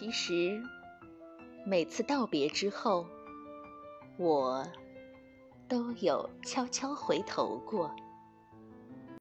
其实每次道别之后我都有悄悄回头过。